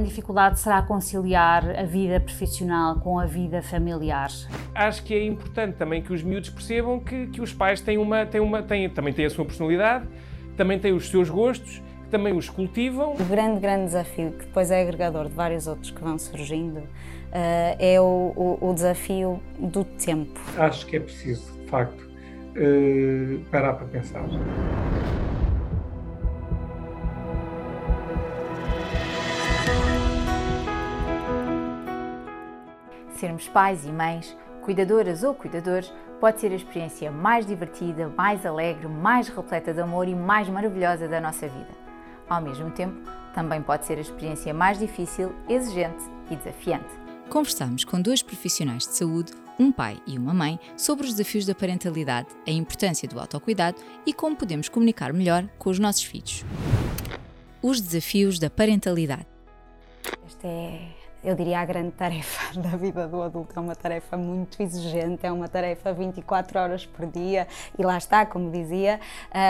grande dificuldade será conciliar a vida profissional com a vida familiar? Acho que é importante também que os miúdos percebam que, que os pais têm uma, têm uma, têm, também têm a sua personalidade, também têm os seus gostos, também os cultivam. O grande, grande desafio, que depois é agregador de vários outros que vão surgindo, eh, é o, o, o desafio do tempo. Acho que é preciso, de facto, eh, parar para pensar. Sermos pais e mães, cuidadoras ou cuidadores, pode ser a experiência mais divertida, mais alegre, mais repleta de amor e mais maravilhosa da nossa vida. Ao mesmo tempo, também pode ser a experiência mais difícil, exigente e desafiante. Conversamos com dois profissionais de saúde, um pai e uma mãe, sobre os desafios da parentalidade, a importância do autocuidado e como podemos comunicar melhor com os nossos filhos. Os desafios da parentalidade. Esta é eu diria, a grande tarefa da vida do adulto. É uma tarefa muito exigente, é uma tarefa 24 horas por dia e lá está, como dizia,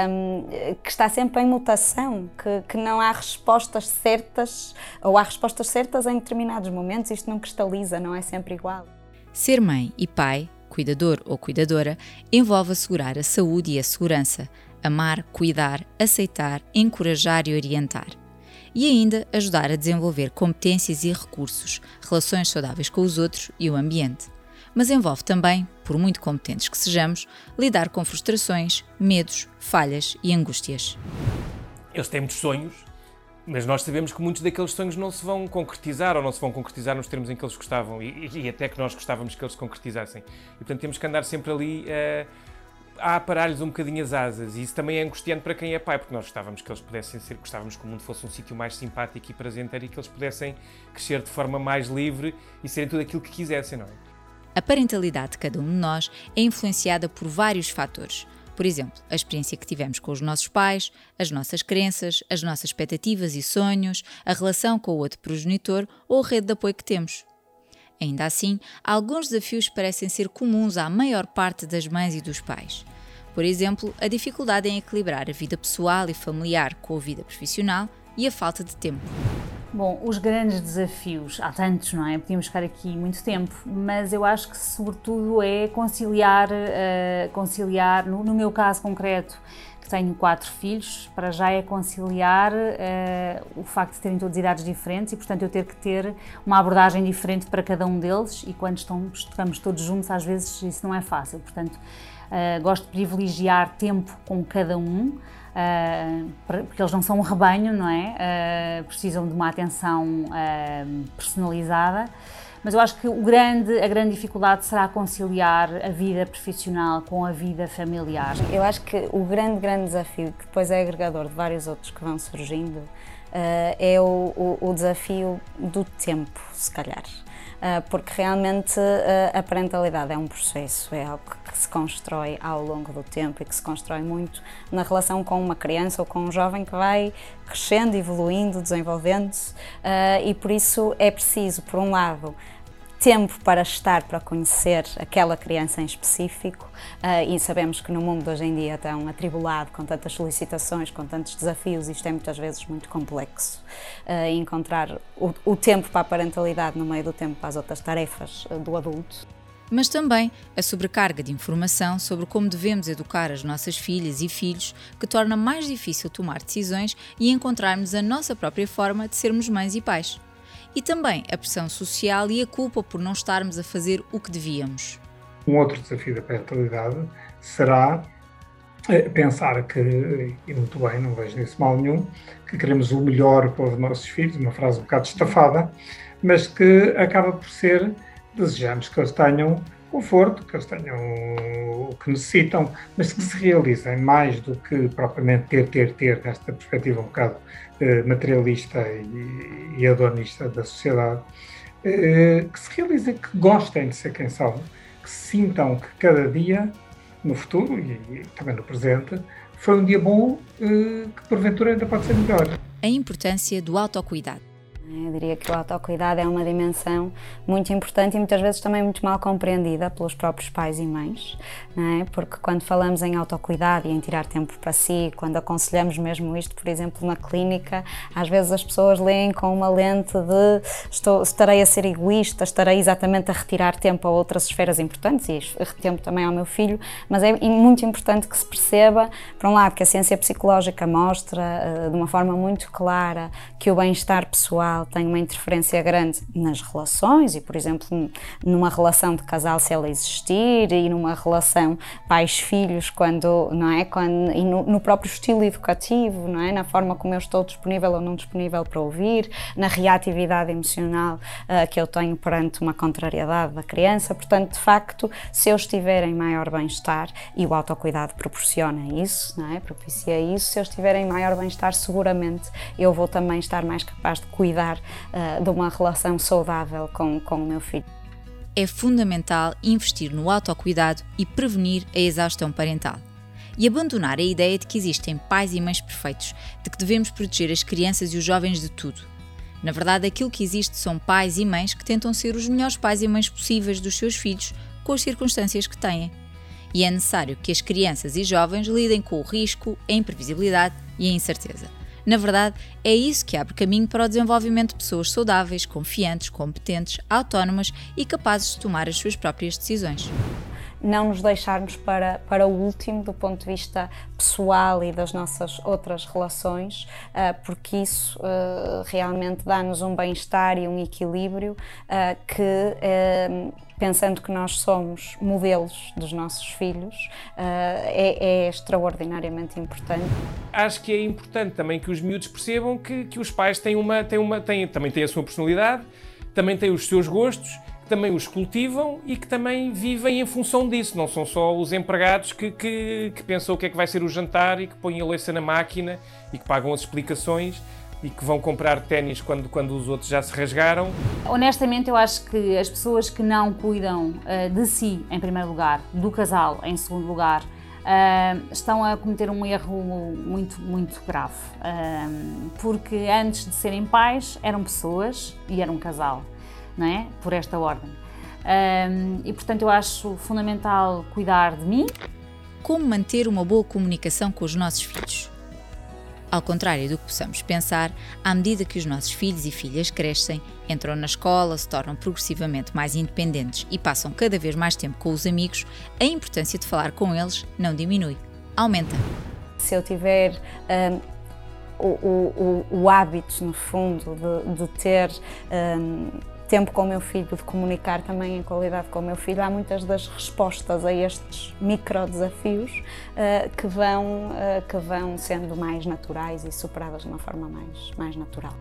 um, que está sempre em mutação, que, que não há respostas certas ou há respostas certas em determinados momentos. Isto não cristaliza, não é sempre igual. Ser mãe e pai, cuidador ou cuidadora, envolve assegurar a saúde e a segurança, amar, cuidar, aceitar, encorajar e orientar e ainda ajudar a desenvolver competências e recursos, relações saudáveis com os outros e o ambiente. Mas envolve também, por muito competentes que sejamos, lidar com frustrações, medos, falhas e angústias. Eles têm muitos sonhos, mas nós sabemos que muitos daqueles sonhos não se vão concretizar ou não se vão concretizar nos termos em que eles gostavam e, e até que nós gostávamos que eles se concretizassem. E portanto temos que andar sempre ali. Uh, a parar-lhes um bocadinho as asas. E isso também é angustiante para quem é pai, porque nós gostávamos que eles pudessem ser, gostávamos que o mundo fosse um sítio mais simpático e prazenteiro e que eles pudessem crescer de forma mais livre e serem tudo aquilo que quisessem, não é? A parentalidade de cada um de nós é influenciada por vários fatores. Por exemplo, a experiência que tivemos com os nossos pais, as nossas crenças, as nossas expectativas e sonhos, a relação com o outro progenitor ou a rede de apoio que temos. Ainda assim, alguns desafios parecem ser comuns à maior parte das mães e dos pais. Por exemplo, a dificuldade em equilibrar a vida pessoal e familiar com a vida profissional e a falta de tempo. Bom, os grandes desafios, há tantos, não é? Podíamos ficar aqui muito tempo, mas eu acho que sobretudo é conciliar, uh, conciliar no, no, meu caso concreto, tenho quatro filhos, para já é conciliar uh, o facto de terem todas idades diferentes e, portanto, eu ter que ter uma abordagem diferente para cada um deles e quando estamos, estamos todos juntos, às vezes isso não é fácil, portanto, uh, gosto de privilegiar tempo com cada um, Uh, porque eles não são um rebanho, não é? Precisam de uma atenção personalizada. Mas eu acho que o grande, a grande dificuldade será conciliar a vida profissional com a vida familiar. Eu acho que o grande, grande desafio, que depois é agregador de vários outros que vão surgindo, é o, o, o desafio do tempo, se calhar. Ah, porque realmente ah, a parentalidade é um processo, é algo que se constrói ao longo do tempo e que se constrói muito na relação com uma criança ou com um jovem que vai crescendo, evoluindo, desenvolvendo-se e por isso é preciso, por um lado, tempo para estar, para conhecer aquela criança em específico uh, e sabemos que no mundo hoje em dia tão atribulado, com tantas solicitações, com tantos desafios, isto é muitas vezes muito complexo. Uh, encontrar o, o, tempo para a parentalidade no meio do tempo para as outras tarefas uh, do adulto. Mas também a sobrecarga de informação sobre como devemos educar as nossas filhas e filhos, que torna mais difícil tomar decisões e encontrarmos a nossa própria forma de sermos mães e pais e também a pressão social e a culpa por não estarmos a fazer o que devíamos. Um outro desafio da parentalidade será eh, pensar que, e muito bem, não vejo nisso mal nenhum, que queremos o melhor para os nossos filhos, uma frase um bocado estafada, mas que acaba por ser desejamos que eles tenham conforto, que eles tenham o que necessitam, mas que se realizem mais do que propriamente ter, ter, ter, desta perspectiva um bocado eh, materialista e, e adonista da sociedade, eh, que se realizem, que gostem de ser quem são, que sintam que cada dia, no futuro e, e também no presente, foi um dia bom eh, que porventura ainda pode ser melhor. A importância do autocuidado Eu diria que o autocuidado é uma dimensão muito importante e muitas vezes também muito mal compreendida pelos próprios pais e mães, é? porque quando falamos em autocuidado e em tirar tempo para si, quando aconselhamos mesmo isto, por exemplo, na clínica, às vezes as pessoas leem com uma lente de estou, estarei a ser egoísta, estarei exatamente a retirar tempo a outras esferas importantes e tempo também ao meu filho, mas é muito importante que se perceba, por um lado, que a ciência psicológica mostra eh, de uma forma muito clara que o bem-estar pessoal tem uma interferência grande nas relações e, por exemplo, numa relação de casal se ela existir e numa relação pais-filhos quando, não é, quando e no, no, próprio estilo educativo, não é, na forma como eu estou disponível ou não disponível para ouvir, na reatividade emocional uh, que eu tenho perante uma contrariedade da criança. Portanto, de facto, se eu estiver em maior bem-estar e o autocuidado proporciona isso, não é, propicia isso, se eu estiver em maior bem-estar, seguramente eu vou também estar mais capaz de cuidar uh, de uma relação saudável com, com o meu filho. É fundamental investir no autocuidado e prevenir a exaustão parental. E abandonar a ideia de que existem pais e mães perfeitos, de que devemos proteger as crianças e os jovens de tudo. Na verdade, aquilo que existe são pais e mães que tentam ser os melhores pais e mães possíveis dos seus filhos com as circunstâncias que têm. E é necessário que as crianças e jovens lidem com o risco, a imprevisibilidade e a incerteza. Na verdade, é isso que abre caminho para o desenvolvimento de pessoas saudáveis, confiantes, competentes, autónomas e capazes de tomar as suas próprias decisões não nos deixarmos para, para o último do ponto de vista pessoal e das nossas outras relações, ah, porque isso ah, realmente dá-nos um bem-estar e um equilíbrio ah, que pensando que nós somos modelos dos nossos filhos, é, é, extraordinariamente importante. Acho que é importante também que os miúdos percebam que, que os pais têm uma, têm uma, têm, também têm a sua personalidade, também têm os seus gostos também os cultivam e que também vivem em função disso. Não são só os empregados que, que, que pensam o que é que vai ser o jantar e que põem a louça na máquina e que pagam as explicações e que vão comprar ténis quando, quando os outros já se rasgaram. Honestamente, eu acho que as pessoas que não cuidam uh, de si, em primeiro lugar, do casal, em segundo lugar, uh, estão a cometer um erro muito, muito grave. Uh, porque antes de serem pais, eram pessoas e eram um casal não é? Por esta ordem. Um, e portanto eu acho fundamental cuidar de mim. Como manter uma boa comunicação com os nossos filhos? Ao contrário do que possamos pensar, à medida que os nossos filhos e filhas crescem, entram na escola, se tornam progressivamente mais independentes e passam cada vez mais tempo com os amigos, a importância de falar com eles não diminui, aumenta. Se eu tiver um, o, o, o, hábito, no fundo, de, de ter um, tempo com o meu filho, de comunicar também em qualidade com o meu filho, há muitas das respostas a estes micro desafios uh, que, vão, uh, que vão sendo mais naturais e superadas de uma forma mais, mais natural.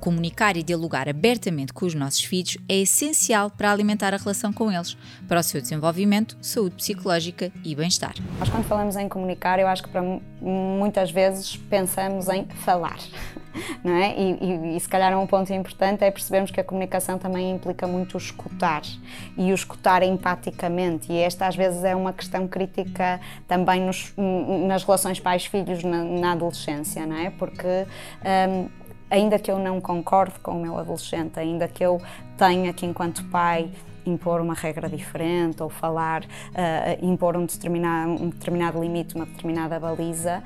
Comunicar e dialogar abertamente com os nossos filhos é essencial para alimentar a relação com eles, para o seu desenvolvimento, saúde psicológica e bem-estar. Nós, quando falamos em comunicar, eu acho que para muitas vezes pensamos em falar. Não é? E, e, e se calhar um ponto importante é percebermos que a comunicação também implica muito o escutar e o escutar empaticamente. E esta às vezes é uma questão crítica também nos, nas relações pais-filhos na, na, adolescência, não é? Porque um, ainda que eu não concorde com o meu adolescente, ainda que eu tenha que, enquanto pai, impor uma regra diferente ou falar, uh, impor um determinado, um determinado limite, uma determinada baliza,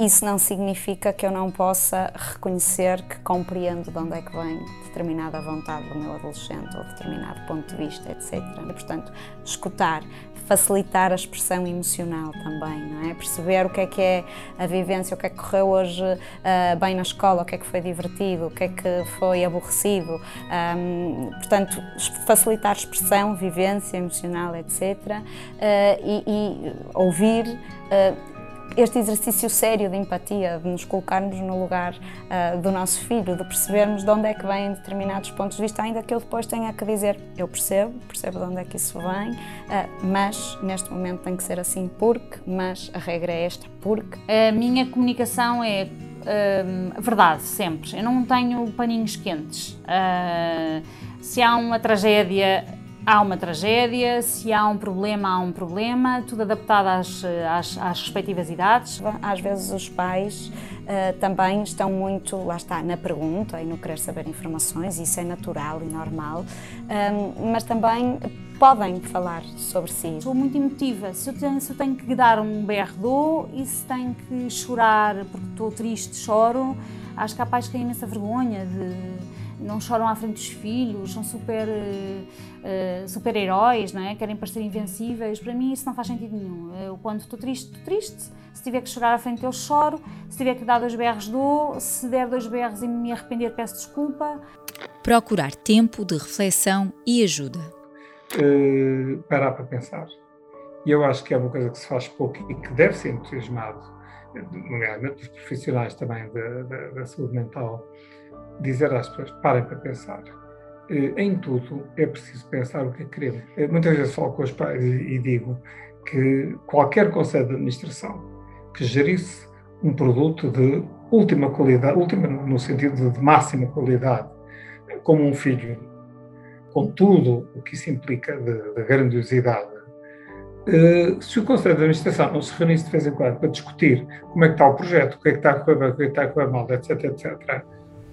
isso não significa que eu não possa reconhecer que compreendo de onde é que vem determinada vontade do meu adolescente ou determinado ponto de vista, etc. E, portanto, escutar, facilitar a expressão emocional também, não é? Perceber o que é que é a vivência, o que é que correu hoje uh, bem na escola, o que é que foi divertido, o que é que foi aborrecido. Um, portanto, facilitar a expressão, vivência emocional, etc. Uh, e, e, ouvir. Uh, este exercício sério de empatia, de nos colocarmos no lugar uh, do nosso filho, de percebermos de onde é que vêm determinados pontos de vista, ainda que eu depois tenha que dizer, eu percebo, percebo de onde é que isso vem, uh, mas neste momento tem que ser assim porque, mas a regra é esta porque. A minha comunicação é uh, verdade, sempre. Eu não tenho paninhos quentes. Uh, se há uma tragédia, há uma tragédia, se há um problema, há um problema, tudo adaptado às, às, às respectivas idades. Às vezes os pais uh, também estão muito, lá está, na pergunta e no querer saber informações, isso é natural e normal, um, mas também podem falar sobre si. Sou muito emotiva, se eu tenho, se eu tenho que dar um berro dou e se tenho que chorar porque estou triste, choro, acho que há pais que têm imensa vergonha de não choram à frente dos filhos, são super, uh, super heróis, não é? querem parecer invencíveis. Para mim isso não faz sentido nenhum. Eu quando estou triste, estou triste. Se tiver que chorar à frente deles, choro. Se tiver que dar dois berros, dou. Se der dois berros e me arrepender, peço desculpa. Procurar tempo de reflexão e ajuda. Uh, parar para pensar. E eu acho que é uma coisa que se faz pouco e que deve ser entusiasmado, nomeadamente dos profissionais também da, da, da saúde mental, dizer às pessoas: parem para pensar. Eh, em tudo é preciso pensar o que é que queremos. Eh, muitas vezes falo com os pais e digo que qualquer conselho de administração que gerisse um produto de última qualidade, última no sentido de máxima qualidade, como um filho, com tudo o que isso implica de, de grandiosidade, eh, se o Conselho de Administração não se reunisse de vez em quando para discutir como é que está o projeto, o que é que está a correr bem, o que é que está a correr mal, etc, etc,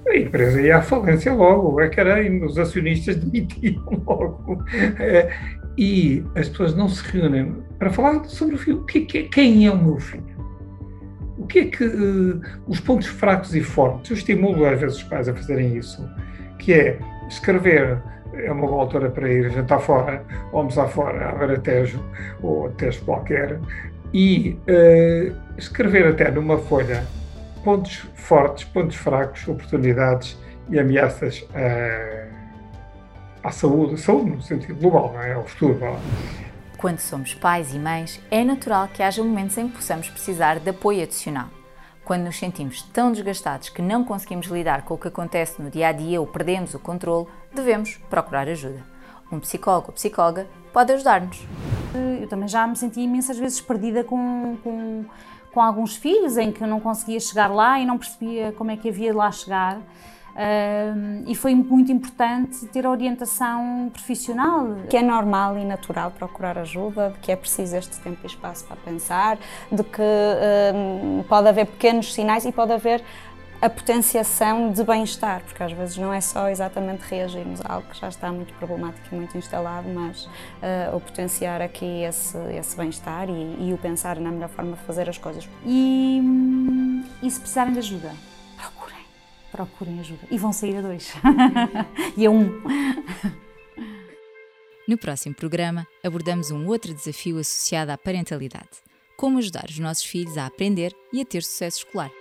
a empresa ia à falência logo, é que era, os acionistas demitiam logo. É, e as pessoas não se reúnem para falar sobre o filho. Que, que, quem é o meu filho? O que é que uh, os pontos fracos e fortes? Eu estimulo às vezes os pais a fazerem isso, que é escrever é uma boa altura para ir jantar fora, ou almoçar fora, a ver a Tejo, ou a Tejo qualquer, e uh, escrever até numa folha pontos fortes, pontos fracos, oportunidades e ameaças à, à saúde, saúde no sentido global, não é? ao futuro. Não é? Quando somos pais e mães, é natural que haja momentos em que possamos precisar de apoio adicional. Quando nos sentimos tão desgastados que não conseguimos lidar com o que acontece no dia a dia ou perdemos o controle, devemos procurar ajuda. Um psicólogo ou psicóloga pode ajudar-nos. Eu também já me senti imensas vezes perdida com, com com alguns filhos em que eu não conseguia chegar lá e não percebia como é que havia de lá chegar. Uh, e foi muito importante ter a orientação profissional. Que é normal e natural procurar ajuda, de que é preciso este tempo e espaço para pensar, de que uh, pode haver pequenos sinais e pode haver a potenciação de bem-estar, porque às vezes não é só exatamente reagirmos a algo que já está muito problemático e muito instalado, mas uh, o potenciar aqui esse, esse bem-estar e, e, o pensar na melhor forma de fazer as coisas. E, e se precisarem de ajuda, procurem, procurem ajuda. E vão sair a dois. e a um. No próximo programa, abordamos um outro desafio associado à parentalidade: como ajudar os nossos filhos a aprender e a ter sucesso escolar.